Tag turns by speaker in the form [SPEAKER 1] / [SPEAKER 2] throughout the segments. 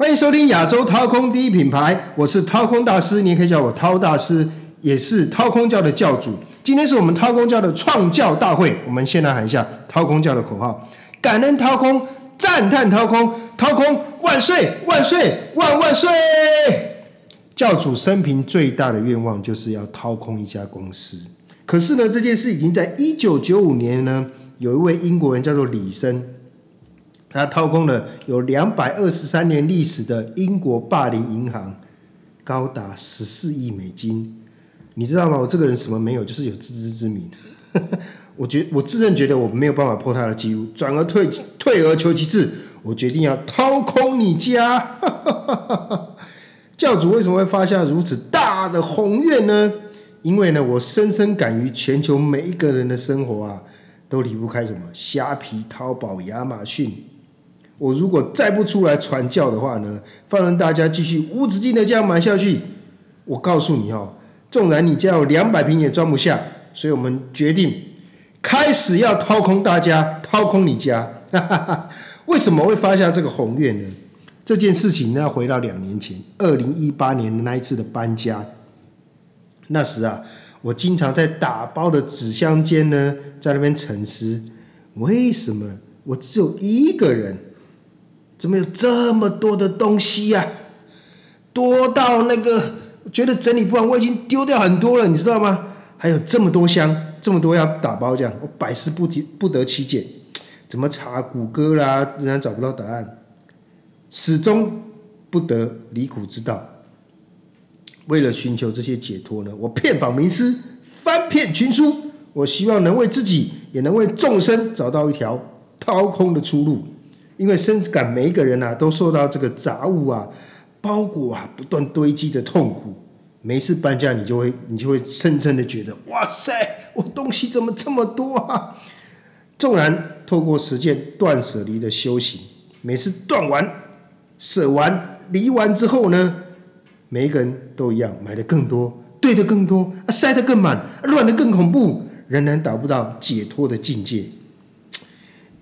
[SPEAKER 1] 欢迎收听亚洲掏空第一品牌，我是掏空大师，你也可以叫我掏大师，也是掏空教的教主。今天是我们掏空教的创教大会，我们先来喊一下掏空教的口号：感恩掏空，赞叹掏空，掏空万岁万岁万万岁！教主生平最大的愿望就是要掏空一家公司，可是呢，这件事已经在一九九五年呢，有一位英国人叫做李森。他掏空了有两百二十三年历史的英国霸凌银行，高达十四亿美金。你知道吗？我这个人什么没有，就是有自知之明。我觉我自认觉得我没有办法破他的记录，转而退退而求其次，我决定要掏空你家。教主为什么会发下如此大的宏愿呢？因为呢，我深深感于全球每一个人的生活啊，都离不开什么虾皮、淘宝、亚马逊。我如果再不出来传教的话呢，放任大家继续无止境的这样买下去，我告诉你哦，纵然你家有两百平也装不下，所以我们决定开始要掏空大家，掏空你家。哈哈哈为什么会发下这个宏愿呢？这件事情呢，回到两年前，二零一八年那一次的搬家。那时啊，我经常在打包的纸箱间呢，在那边沉思：为什么我只有一个人？怎么有这么多的东西呀？多到那个觉得整理不完，我已经丢掉很多了，你知道吗？还有这么多箱，这么多要打包，这样我百思不提不得其解。怎么查谷歌啦，仍然找不到答案，始终不得离苦之道。为了寻求这些解脱呢，我遍访名师，翻遍群书，我希望能为自己，也能为众生找到一条掏空的出路。因为深感每一个人呐，都受到这个杂物啊、包裹啊不断堆积的痛苦。每次搬家，你就会你就会深深的觉得，哇塞，我东西怎么这么多啊？纵然透过实践断舍离的修行，每次断完、舍完、离完之后呢，每一个人都一样，买的更多，堆的更多，啊，塞的更满，乱的更恐怖，仍然达不到解脱的境界。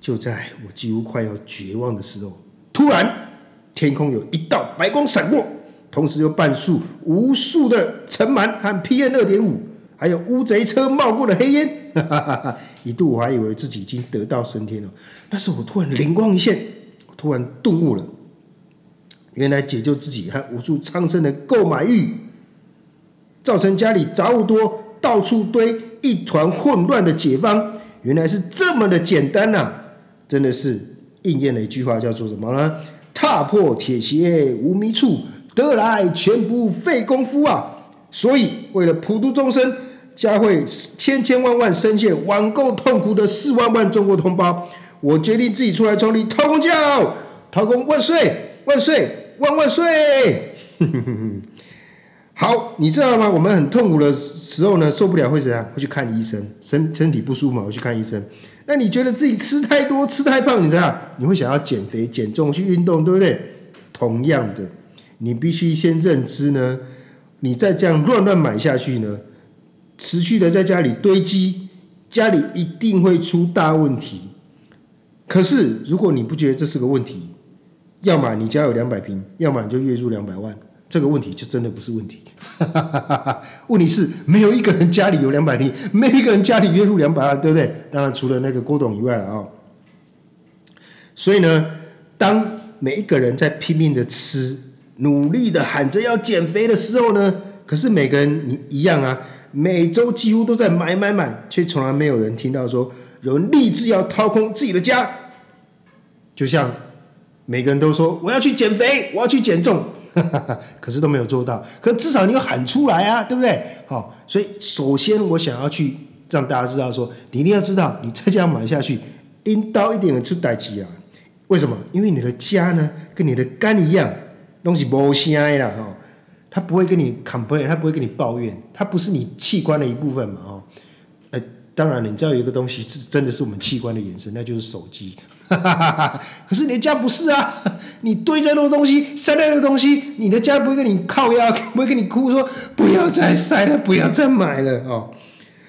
[SPEAKER 1] 就在我几乎快要绝望的时候，突然天空有一道白光闪过，同时又伴数无数的尘螨和 PM 二点五，还有乌贼车冒过的黑烟。一度我还以为自己已经得道升天了，但是我突然灵光一现，突然顿悟了，原来解救自己和无数苍生的购买欲，造成家里杂物多、到处堆、一团混乱的解方，原来是这么的简单呐！真的是应验了一句话，叫做什么呢？踏破铁鞋无觅处，得来全不费功夫啊！所以，为了普度众生，教会千千万万深陷网购痛苦的四万万中国同胞，我决定自己出来创立韬公教，掏公万岁万岁万万岁！好，你知道吗？我们很痛苦的时候呢，受不了会怎样？会去看医生，身身体不舒服嘛，会去看医生。那你觉得自己吃太多、吃太胖，你知道？你会想要减肥、减重、去运动，对不对？同样的，你必须先认知呢，你再这样乱乱买下去呢，持续的在家里堆积，家里一定会出大问题。可是，如果你不觉得这是个问题，要么你家有两百平，要么你就月入两百万。这个问题就真的不是问题，问题是没有一个人家里有两百平，没有一个人家里月入两百万，对不对？当然除了那个郭董以外了啊。所以呢，当每一个人在拼命的吃，努力的喊着要减肥的时候呢，可是每个人你一样啊，每周几乎都在买买买，却从来没有人听到说有人立志要掏空自己的家。就像每个人都说我要去减肥，我要去减重。可是都没有做到，可至少你有喊出来啊，对不对？好，所以首先我想要去让大家知道，说你一定要知道，你再这样买下去，拎刀一点出代机啊。为什么？因为你的家呢，跟你的肝一样，东西无声啦，哈，他不会跟你 complain，他不会跟你抱怨，他不是你器官的一部分嘛，哦，哎，当然，你知道有一个东西是真的是我们器官的延伸，那就是手机。可是你的家不是啊，你堆在那个东西，塞那个东西，你的家不会跟你靠压，不会跟你哭说不要再塞了，不要再买了哦。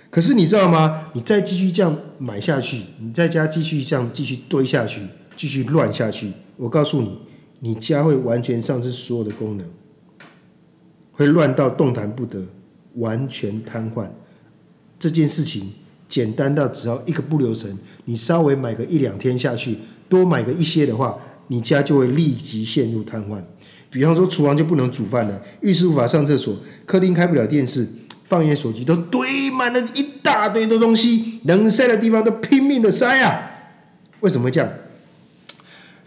[SPEAKER 1] 可是你知道吗？你再继续这样买下去，你在家继续这样继续堆下去，继续乱下去，我告诉你，你家会完全丧失所有的功能，会乱到动弹不得，完全瘫痪。这件事情简单到只要一个不留神，你稍微买个一两天下去，多买个一些的话，你家就会立即陷入瘫痪。比方说，厨房就不能煮饭了，浴室无法上厕所，客厅开不了电视，放眼手机都堆满了一大堆的东西，能塞的地方都拼命的塞啊！为什么会这样？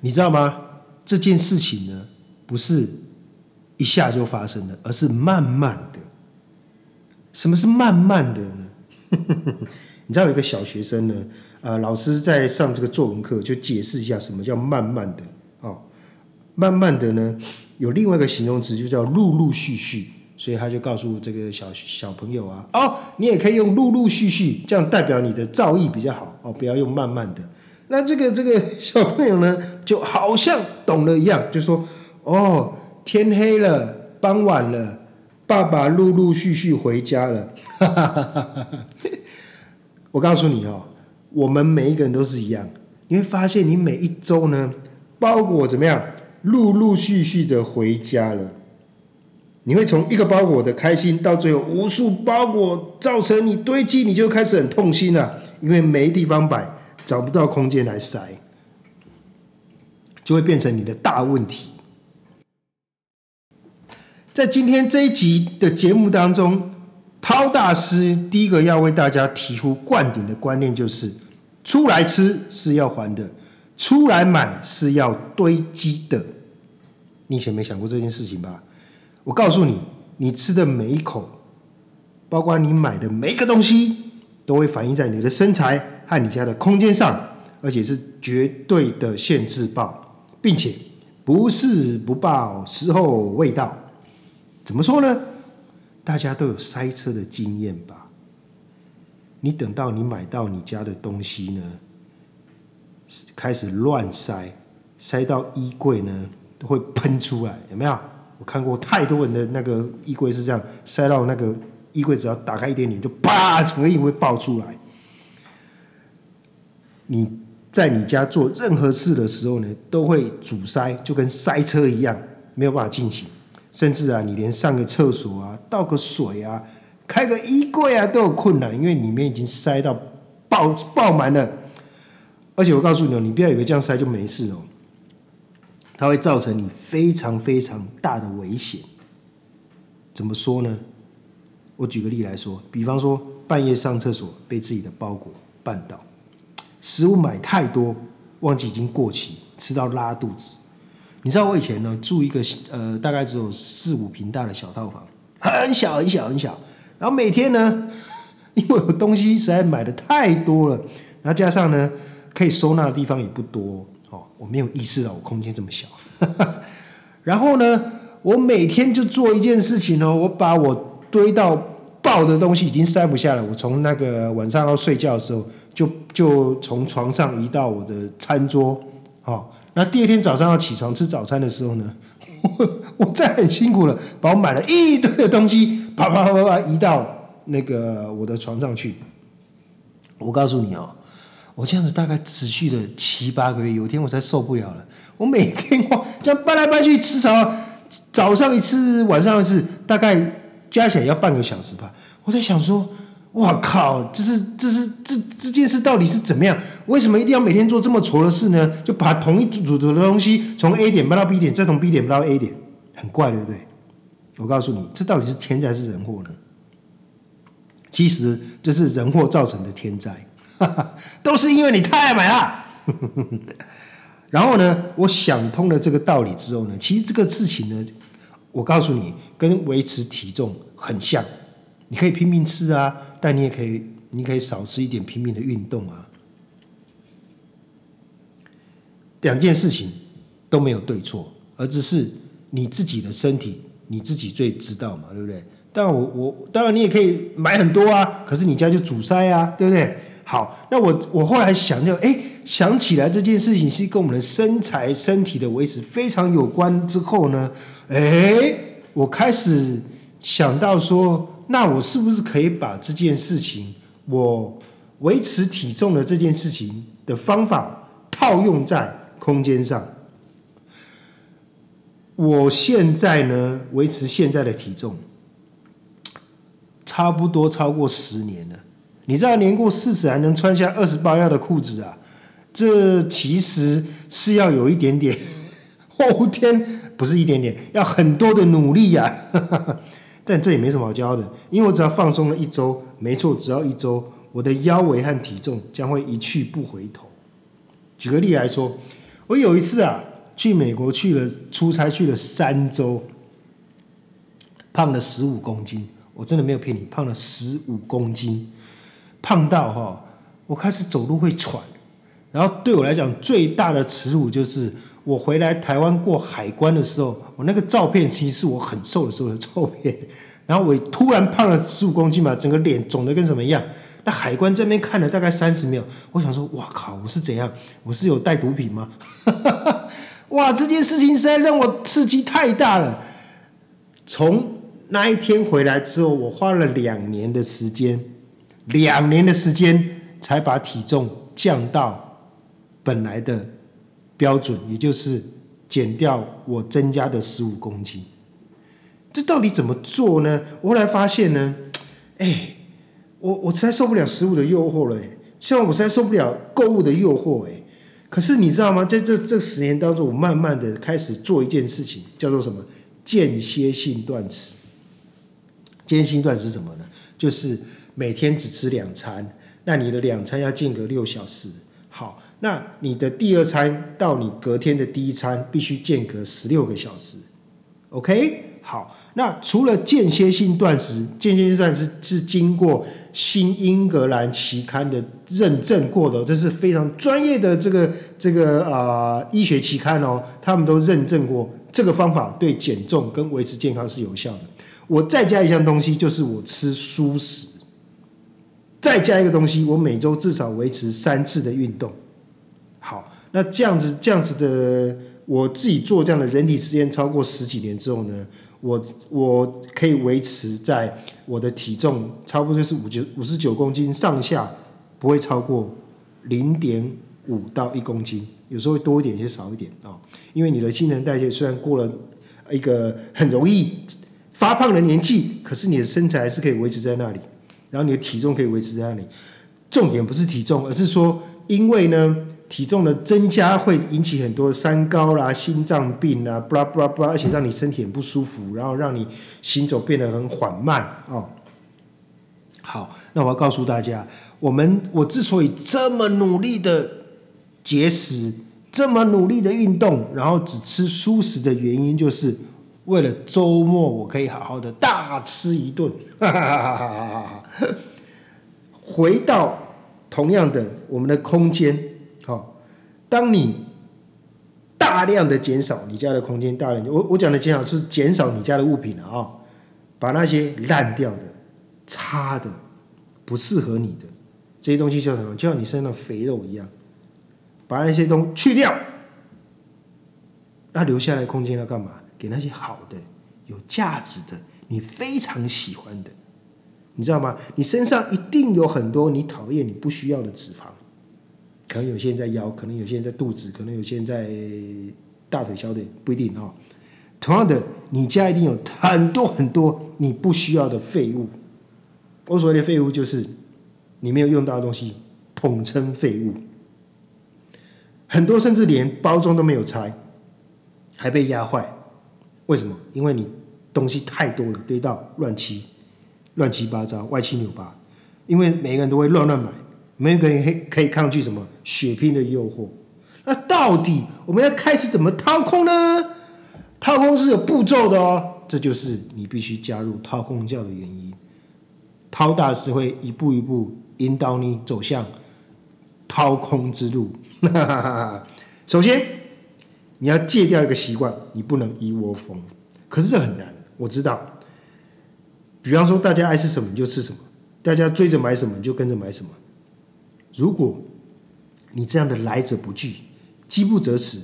[SPEAKER 1] 你知道吗？这件事情呢，不是一下就发生的，而是慢慢的。什么是慢慢的呢？你知道有一个小学生呢，呃，老师在上这个作文课就解释一下什么叫慢慢的哦，慢慢的呢，有另外一个形容词就叫陆陆续续，所以他就告诉这个小小朋友啊，哦，你也可以用陆陆续续，这样代表你的造诣比较好哦，不要用慢慢的。那这个这个小朋友呢，就好像懂了一样，就说：“哦，天黑了，傍晚了，爸爸陆陆续续回家了。”我告诉你哦，我们每一个人都是一样，你会发现你每一周呢，包裹怎么样，陆陆续续的回家了。你会从一个包裹的开心，到最后无数包裹造成你堆积，你就开始很痛心了，因为没地方摆。找不到空间来塞，就会变成你的大问题。在今天这一集的节目当中，涛大师第一个要为大家提出灌顶的观念就是：出来吃是要还的，出来买是要堆积的。你以前没想过这件事情吧？我告诉你，你吃的每一口，包括你买的每一个东西，都会反映在你的身材。和你家的空间上，而且是绝对的限制报，并且不是不报，时候未到。怎么说呢？大家都有塞车的经验吧？你等到你买到你家的东西呢，开始乱塞，塞到衣柜呢都会喷出来，有没有？我看过太多人的那个衣柜是这样，塞到那个衣柜只要打开一点点，就啪，整个衣柜爆出来。你在你家做任何事的时候呢，都会阻塞，就跟塞车一样，没有办法进行。甚至啊，你连上个厕所啊、倒个水啊、开个衣柜啊，都有困难，因为里面已经塞到爆爆满了。而且我告诉你哦，你不要以为这样塞就没事哦，它会造成你非常非常大的危险。怎么说呢？我举个例来说，比方说半夜上厕所被自己的包裹绊倒。食物买太多，忘记已经过期，吃到拉肚子。你知道我以前呢住一个呃大概只有四五平大的小套房，很小很小很小。然后每天呢，因为我东西实在买的太多了，然后加上呢可以收纳的地方也不多哦，我没有意识到我空间这么小。然后呢，我每天就做一件事情哦，我把我堆到爆的东西已经塞不下了。我从那个晚上要睡觉的时候。就就从床上移到我的餐桌，好，那第二天早上要起床吃早餐的时候呢，我我再很辛苦了，把我买了一堆的东西，啪啪啪啪啪移到那个我的床上去。我告诉你哦，我这样子大概持续了七八个月，有一天我才受不了了。我每天我这样搬来搬去吃早早上一次，晚上一次，大概加起来要半个小时吧。我在想说。我靠！这是这是这这件事到底是怎么样？为什么一定要每天做这么挫的事呢？就把同一组组的东西从 A 点搬到 B 点，再从 B 点搬到 A 点，很怪，对不对？我告诉你，这到底是天灾还是人祸呢？其实这是人祸造成的天灾，都是因为你太爱买了。然后呢，我想通了这个道理之后呢，其实这个事情呢，我告诉你，跟维持体重很像。你可以拼命吃啊，但你也可以，你可以少吃一点，拼命的运动啊。两件事情都没有对错，而只是你自己的身体，你自己最知道嘛，对不对？当然，我我当然你也可以买很多啊，可是你家就阻塞啊，对不对？好，那我我后来想就哎想起来这件事情是跟我们的身材、身体的维持非常有关。之后呢，哎，我开始想到说。那我是不是可以把这件事情，我维持体重的这件事情的方法套用在空间上？我现在呢维持现在的体重，差不多超过十年了。你知道年过四十还能穿下二十八腰的裤子啊？这其实是要有一点点后天，不是一点点，要很多的努力呀。但这也没什么好骄傲的，因为我只要放松了一周，没错，只要一周，我的腰围和体重将会一去不回头。举个例来说，我有一次啊，去美国去了出差去了三周，胖了十五公斤，我真的没有骗你，胖了十五公斤，胖到哈，我开始走路会喘。然后对我来讲，最大的耻辱就是我回来台湾过海关的时候，我那个照片其实是我很瘦的时候的照片。然后我突然胖了十五公斤嘛，整个脸肿的跟什么一样。那海关这边看了大概三十秒，我想说，哇靠，我是怎样？我是有带毒品吗？哇，这件事情实在让我刺激太大了。从那一天回来之后，我花了两年的时间，两年的时间才把体重降到。本来的标准，也就是减掉我增加的十五公斤，这到底怎么做呢？我后来发现呢，哎，我我实在受不了食物的诱惑了，哎，像我实在受不了购物的诱惑，哎，可是你知道吗？在这这十年当中，我慢慢的开始做一件事情，叫做什么？间歇性断食。间歇性断食是什么呢？就是每天只吃两餐，那你的两餐要间隔六小时。好。那你的第二餐到你隔天的第一餐必须间隔十六个小时，OK？好，那除了间歇性断食，间歇性断食是经过新英格兰期刊的认证过的，这是非常专业的这个这个啊医学期刊哦，他们都认证过这个方法对减重跟维持健康是有效的。我再加一项东西，就是我吃蔬食，再加一个东西，我每周至少维持三次的运动。好，那这样子这样子的，我自己做这样的人体实验超过十几年之后呢，我我可以维持在我的体重差不多就是五九五十九公斤上下，不会超过零点五到一公斤，有时候会多一点，有些少一点啊。因为你的新陈代谢虽然过了一个很容易发胖的年纪，可是你的身材还是可以维持在那里，然后你的体重可以维持在那里。重点不是体重，而是说因为呢。体重的增加会引起很多三高啦、心脏病啦，布拉布拉布拉，而且让你身体很不舒服，然后让你行走变得很缓慢哦。好，那我要告诉大家，我们我之所以这么努力的节食，这么努力的运动，然后只吃素食的原因，就是为了周末我可以好好的大吃一顿。回到同样的我们的空间。当你大量的减少你家的空间，大量我我讲的减少是减少你家的物品啊，把那些烂掉的、差的、不适合你的这些东西叫什么？就像你身上的肥肉一样，把那些东去掉，那留下来空间要干嘛？给那些好的、有价值的、你非常喜欢的，你知道吗？你身上一定有很多你讨厌、你不需要的脂肪。可能有些人在腰，可能有些人在肚子，可能有些人在大腿、小腿，不一定啊。同样的，你家一定有很多很多你不需要的废物。我所谓的废物，就是你没有用到的东西，统称废物。很多甚至连包装都没有拆，还被压坏。为什么？因为你东西太多了，堆到乱七乱七八糟、歪七扭八。因为每个人都会乱乱买。没有可以可以抗拒什么血拼的诱惑，那到底我们要开始怎么掏空呢？掏空是有步骤的哦，这就是你必须加入掏空教的原因。掏大师会一步一步引导你走向掏空之路。首先，你要戒掉一个习惯，你不能一窝蜂。可是这很难，我知道。比方说，大家爱吃什么你就吃什么，大家追着买什么你就跟着买什么。如果你这样的来者不拒，饥不择食，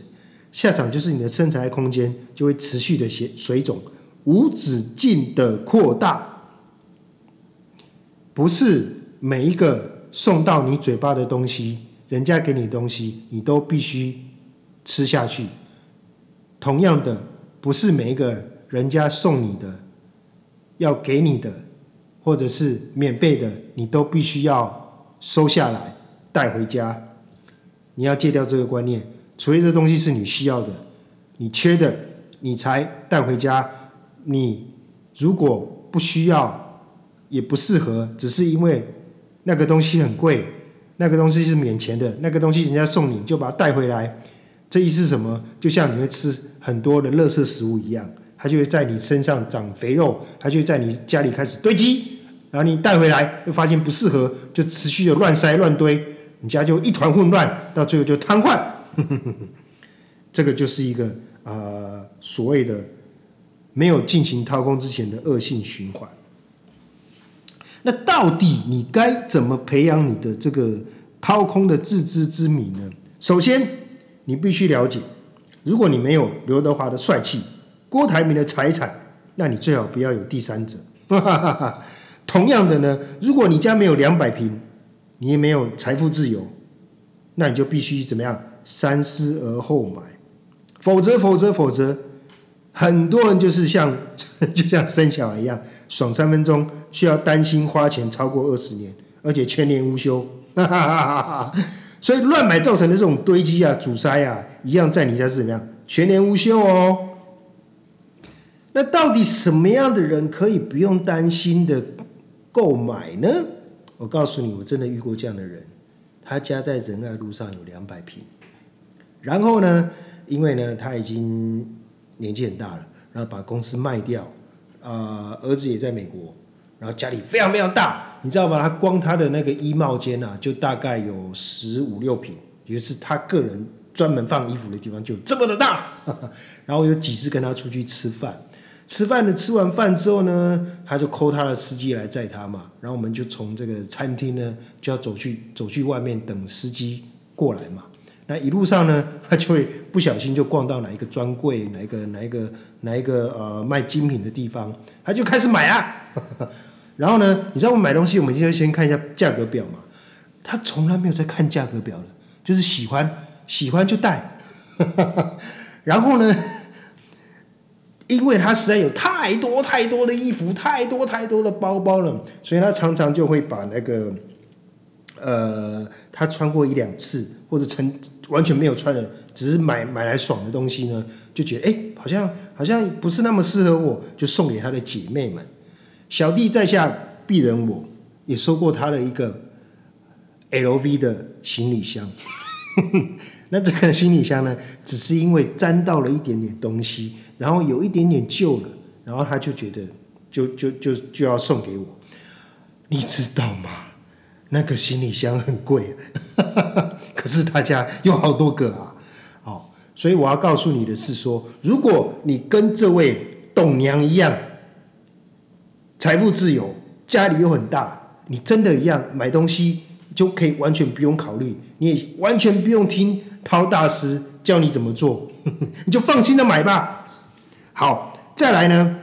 [SPEAKER 1] 下场就是你的身材空间就会持续的水水肿，无止境的扩大。不是每一个送到你嘴巴的东西，人家给你的东西，你都必须吃下去。同样的，不是每一个人家送你的、要给你的，或者是免费的，你都必须要收下来带回家。你要戒掉这个观念，除非这东西是你需要的、你缺的，你才带回家。你如果不需要，也不适合，只是因为那个东西很贵，那个东西是免钱的，那个东西人家送你就把它带回来。这意思是什么？就像你会吃很多的垃圾食物一样，它就会在你身上长肥肉，它就会在你家里开始堆积，然后你带回来又发现不适合，就持续的乱塞乱堆。你家就一团混乱，到最后就瘫痪。这个就是一个呃所谓的没有进行掏空之前的恶性循环。那到底你该怎么培养你的这个掏空的自知之明呢？首先，你必须了解，如果你没有刘德华的帅气、郭台铭的财产，那你最好不要有第三者。同样的呢，如果你家没有两百平。你也没有财富自由，那你就必须怎么样？三思而后买，否则，否则，否则，很多人就是像 就像生小孩一样，爽三分钟，需要担心花钱超过二十年，而且全年无休。所以乱买造成的这种堆积啊、阻塞啊，一样在你家是怎么样？全年无休哦。那到底什么样的人可以不用担心的购买呢？我告诉你，我真的遇过这样的人，他家在仁爱路上有两百平，然后呢，因为呢他已经年纪很大了，然后把公司卖掉，啊，儿子也在美国，然后家里非常非常大，你知道吗？他光他的那个衣帽间啊，就大概有十五六平，也是他个人专门放衣服的地方就这么的大，然后有几次跟他出去吃饭。吃饭的吃完饭之后呢，他就抠他的司机来载他嘛，然后我们就从这个餐厅呢就要走去走去外面等司机过来嘛。那一路上呢，他就会不小心就逛到哪一个专柜，哪一个哪一个哪一个呃卖精品的地方，他就开始买啊。然后呢，你知道我们买东西，我们就先看一下价格表嘛。他从来没有在看价格表的，就是喜欢喜欢就带。然后呢？因为他实在有太多太多的衣服，太多太多的包包了，所以他常常就会把那个，呃，他穿过一两次或者曾完全没有穿的，只是买买来爽的东西呢，就觉得哎，好像好像不是那么适合我，就送给他的姐妹们。小弟在下鄙人，我也收过他的一个 LV 的行李箱。那这个行李箱呢，只是因为沾到了一点点东西。然后有一点点旧了，然后他就觉得就就就就要送给我，你知道吗？那个行李箱很贵，可是他家有好多个啊，好，所以我要告诉你的是说，如果你跟这位董娘一样，财富自由，家里又很大，你真的一样买东西就可以完全不用考虑，你也完全不用听涛大师教你怎么做，你就放心的买吧。好，再来呢？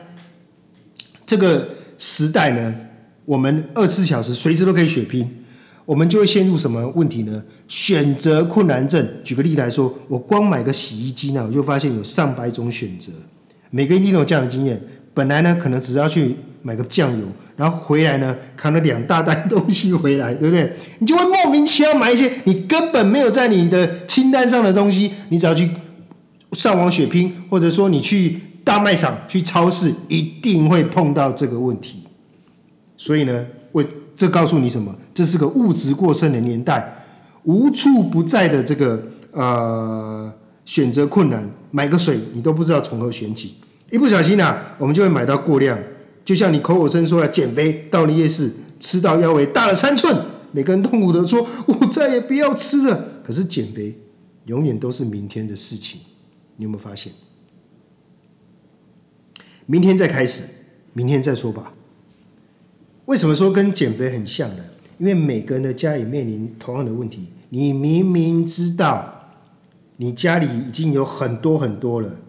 [SPEAKER 1] 这个时代呢，我们二十四小时随时都可以血拼，我们就会陷入什么问题呢？选择困难症。举个例来说，我光买个洗衣机呢，我就发现有上百种选择。每个人都有这样的经验。本来呢，可能只要去买个酱油，然后回来呢，扛了两大袋 东西回来，对不对？你就会莫名其妙买一些你根本没有在你的清单上的东西。你只要去上网血拼，或者说你去。大卖场去超市一定会碰到这个问题，所以呢，为这告诉你什么？这是个物质过剩的年代，无处不在的这个呃选择困难，买个水你都不知道从何选起，一不小心啊，我们就会买到过量。就像你口口声说要减肥，到了夜市吃到腰围大了三寸，每个人痛苦的说：“我再也不要吃了。”可是减肥永远都是明天的事情，你有没有发现？明天再开始，明天再说吧。为什么说跟减肥很像呢？因为每个人的家也面临同样的问题。你明明知道你家里已经有很多很多了，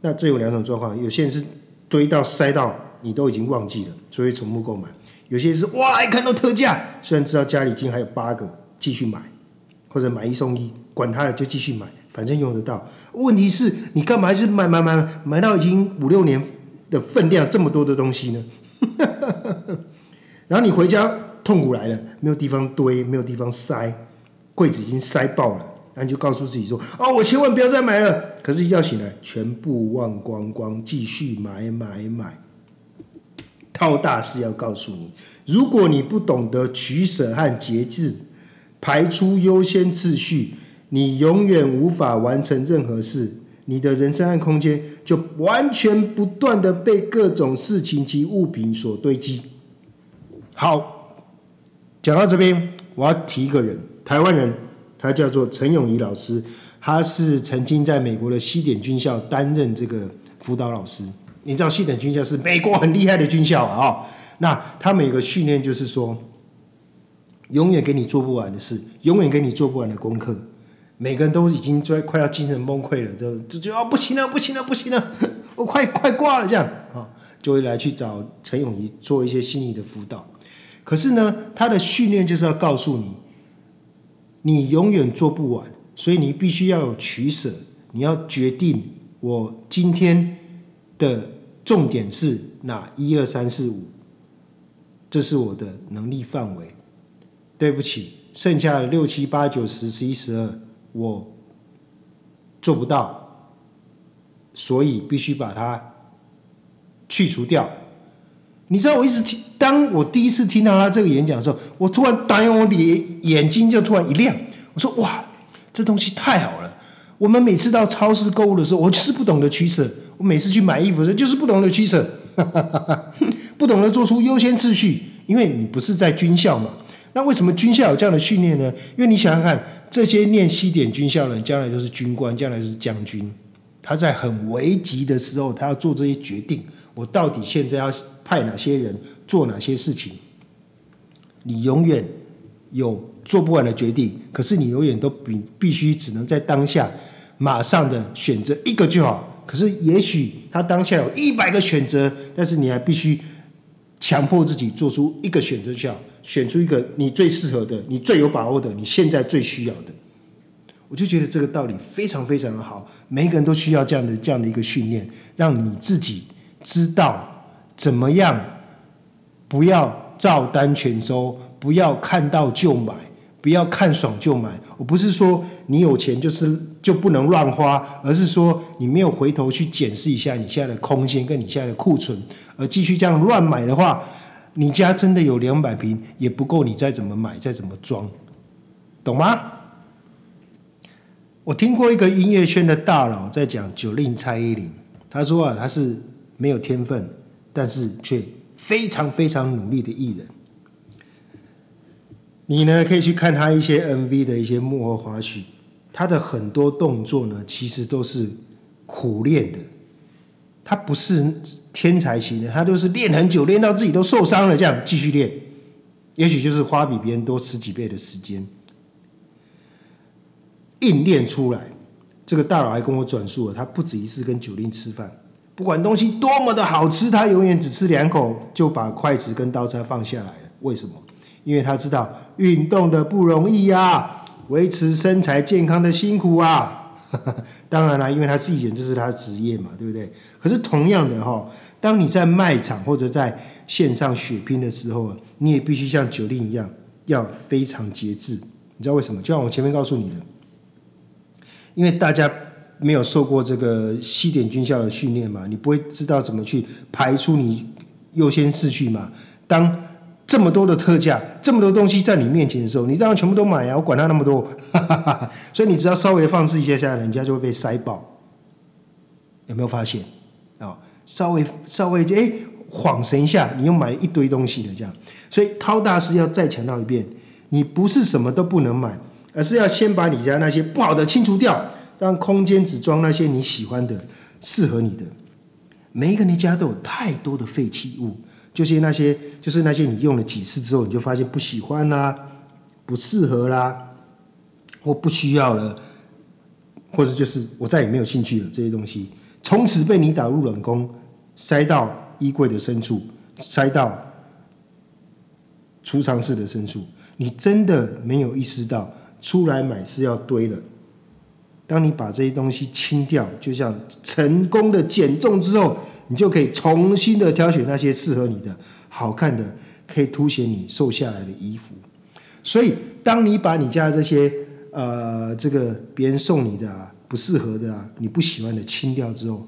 [SPEAKER 1] 那这有两种状况：有些人是堆到塞到你都已经忘记了，所以重复购买；有些是哇，一看到特价，虽然知道家里已经还有八个，继续买，或者买一送一，管他的就继续买。反正用得到。问题是你干嘛是买买买买到已经五六年的分量这么多的东西呢？然后你回家痛苦来了，没有地方堆，没有地方塞，柜子已经塞爆了。那你就告诉自己说：“哦，我千万不要再买了。”可是，一觉醒来，全部忘光光，继续买买买。套大师要告诉你：如果你不懂得取舍和节制，排出优先次序，你永远无法完成任何事。你的人生和空间就完全不断的被各种事情及物品所堆积。好，讲到这边，我要提一个人，台湾人。他叫做陈永仪老师，他是曾经在美国的西点军校担任这个辅导老师。你知道西点军校是美国很厉害的军校啊，那他每个训练就是说，永远给你做不完的事，永远给你做不完的功课。每个人都已经在快要精神崩溃了，就就就啊不行了，不行了，不行了，我快快挂了这样啊，就会来去找陈永仪做一些心理的辅导。可是呢，他的训练就是要告诉你。你永远做不完，所以你必须要有取舍。你要决定我今天的重点是哪一二三四五，这是我的能力范围。对不起，剩下的六七八九十十一十二我做不到，所以必须把它去除掉。你知道我一直听，当我第一次听到他这个演讲的时候，我突然打我眼眼睛就突然一亮。我说哇，这东西太好了！我们每次到超市购物的时候，我就是不懂得取舍。我每次去买衣服的时候，就是不懂得取舍，不懂得做出优先次序。因为你不是在军校嘛，那为什么军校有这样的训练呢？因为你想想看，这些念西点军校的人，将来就是军官，将来就是将军。他在很危急的时候，他要做这些决定。我到底现在要？派哪些人做哪些事情，你永远有做不完的决定。可是你永远都必必须只能在当下马上的选择一个就好。可是也许他当下有一百个选择，但是你还必须强迫自己做出一个选择就好，选出一个你最适合的、你最有把握的、你现在最需要的。我就觉得这个道理非常非常的好，每一个人都需要这样的这样的一个训练，让你自己知道。怎么样？不要照单全收，不要看到就买，不要看爽就买。我不是说你有钱就是就不能乱花，而是说你没有回头去检视一下你现在的空间跟你现在的库存，而继续这样乱买的话，你家真的有两百平也不够你再怎么买再怎么装，懂吗？我听过一个音乐圈的大佬在讲九令蔡依林，他说啊，他是没有天分。但是却非常非常努力的艺人，你呢可以去看他一些 MV 的一些幕后花絮，他的很多动作呢其实都是苦练的，他不是天才型的，他都是练很久，练到自己都受伤了这样继续练，也许就是花比别人多十几倍的时间，硬练出来。这个大佬还跟我转述了，他不止一次跟九令吃饭。不管东西多么的好吃，他永远只吃两口就把筷子跟刀叉放下来了。为什么？因为他知道运动的不容易呀，维持身材健康的辛苦啊。当然啦，因为他是以前这是他的职业嘛，对不对？可是同样的哈，当你在卖场或者在线上血拼的时候，你也必须像酒令一样，要非常节制。你知道为什么？就像我前面告诉你的，因为大家。没有受过这个西点军校的训练嘛？你不会知道怎么去排出你优先次序嘛？当这么多的特价、这么多东西在你面前的时候，你当然全部都买呀！我管他那么多，所以你只要稍微放肆一下下，人家就会被塞爆。有没有发现啊？稍微稍微哎晃神一下，你又买了一堆东西的这样。所以涛大师要再强调一遍：你不是什么都不能买，而是要先把你家那些不好的清除掉。让空间只装那些你喜欢的、适合你的。每一个人家都有太多的废弃物，就是那些，就是那些你用了几次之后，你就发现不喜欢啦、不适合啦，或不需要了，或者就是我再也没有兴趣了。这些东西从此被你打入冷宫，塞到衣柜的深处，塞到储藏室的深处。你真的没有意识到，出来买是要堆的。当你把这些东西清掉，就像成功的减重之后，你就可以重新的挑选那些适合你的、好看的，可以凸显你瘦下来的衣服。所以，当你把你家的这些呃，这个别人送你的啊，不适合的啊，你不喜欢的清掉之后，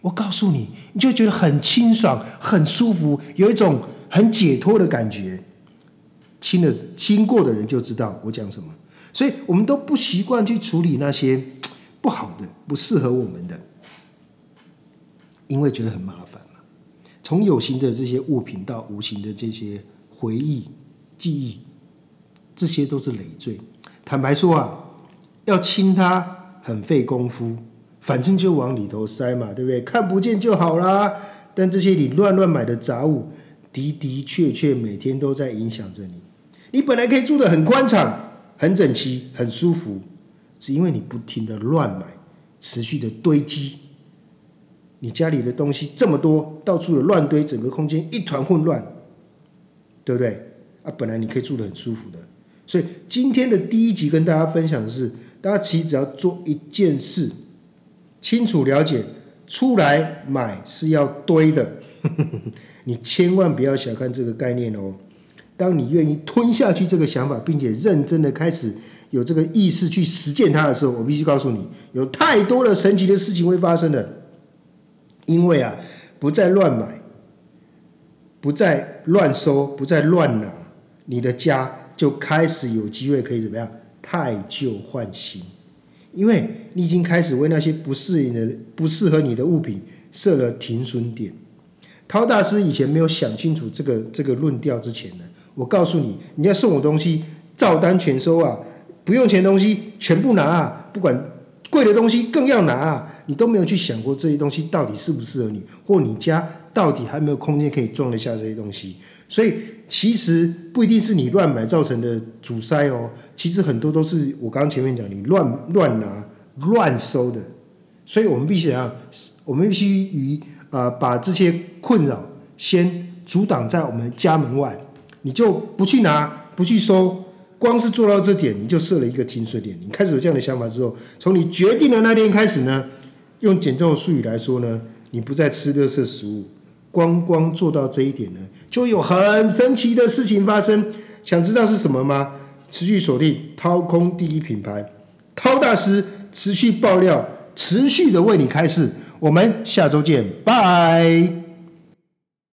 [SPEAKER 1] 我告诉你，你就觉得很清爽、很舒服，有一种很解脱的感觉。清的清过的人就知道我讲什么，所以我们都不习惯去处理那些 不好的、不适合我们的，因为觉得很麻烦嘛。从有形的这些物品到无形的这些回忆、记忆，这些都是累赘。坦白说啊，要清它很费功夫，反正就往里头塞嘛，对不对？看不见就好啦。但这些你乱乱买的杂物，的的确确每天都在影响着你。你本来可以住的很宽敞、很整齐、很舒服，只因为你不停的乱买，持续的堆积，你家里的东西这么多，到处的乱堆，整个空间一团混乱，对不对？啊，本来你可以住的很舒服的，所以今天的第一集跟大家分享的是，大家其实只要做一件事，清楚了解，出来买是要堆的，你千万不要小看这个概念哦。当你愿意吞下去这个想法，并且认真的开始有这个意识去实践它的时候，我必须告诉你，有太多的神奇的事情会发生的。因为啊，不再乱买，不再乱收，不再乱拿，你的家就开始有机会可以怎么样？太旧换新。因为你已经开始为那些不适应的、不适合你的物品设了停损点。陶大师以前没有想清楚这个这个论调之前呢。我告诉你，你要送我东西，照单全收啊！不用钱的东西全部拿啊！不管贵的东西更要拿啊！你都没有去想过这些东西到底适不适合你，或你家到底还没有空间可以装得下这些东西。所以其实不一定是你乱买造成的阻塞哦，其实很多都是我刚刚前面讲你乱乱拿、乱收的。所以我们必须要，我们必须于呃把这些困扰先阻挡在我们家门外。你就不去拿，不去收，光是做到这点，你就设了一个停损点。你开始有这样的想法之后，从你决定的那天开始呢，用减重的术语来说呢，你不再吃垃圾食物，光光做到这一点呢，就有很神奇的事情发生。想知道是什么吗？持续锁定掏空第一品牌，掏大师持续爆料，持续的为你开示。我们下周见，拜。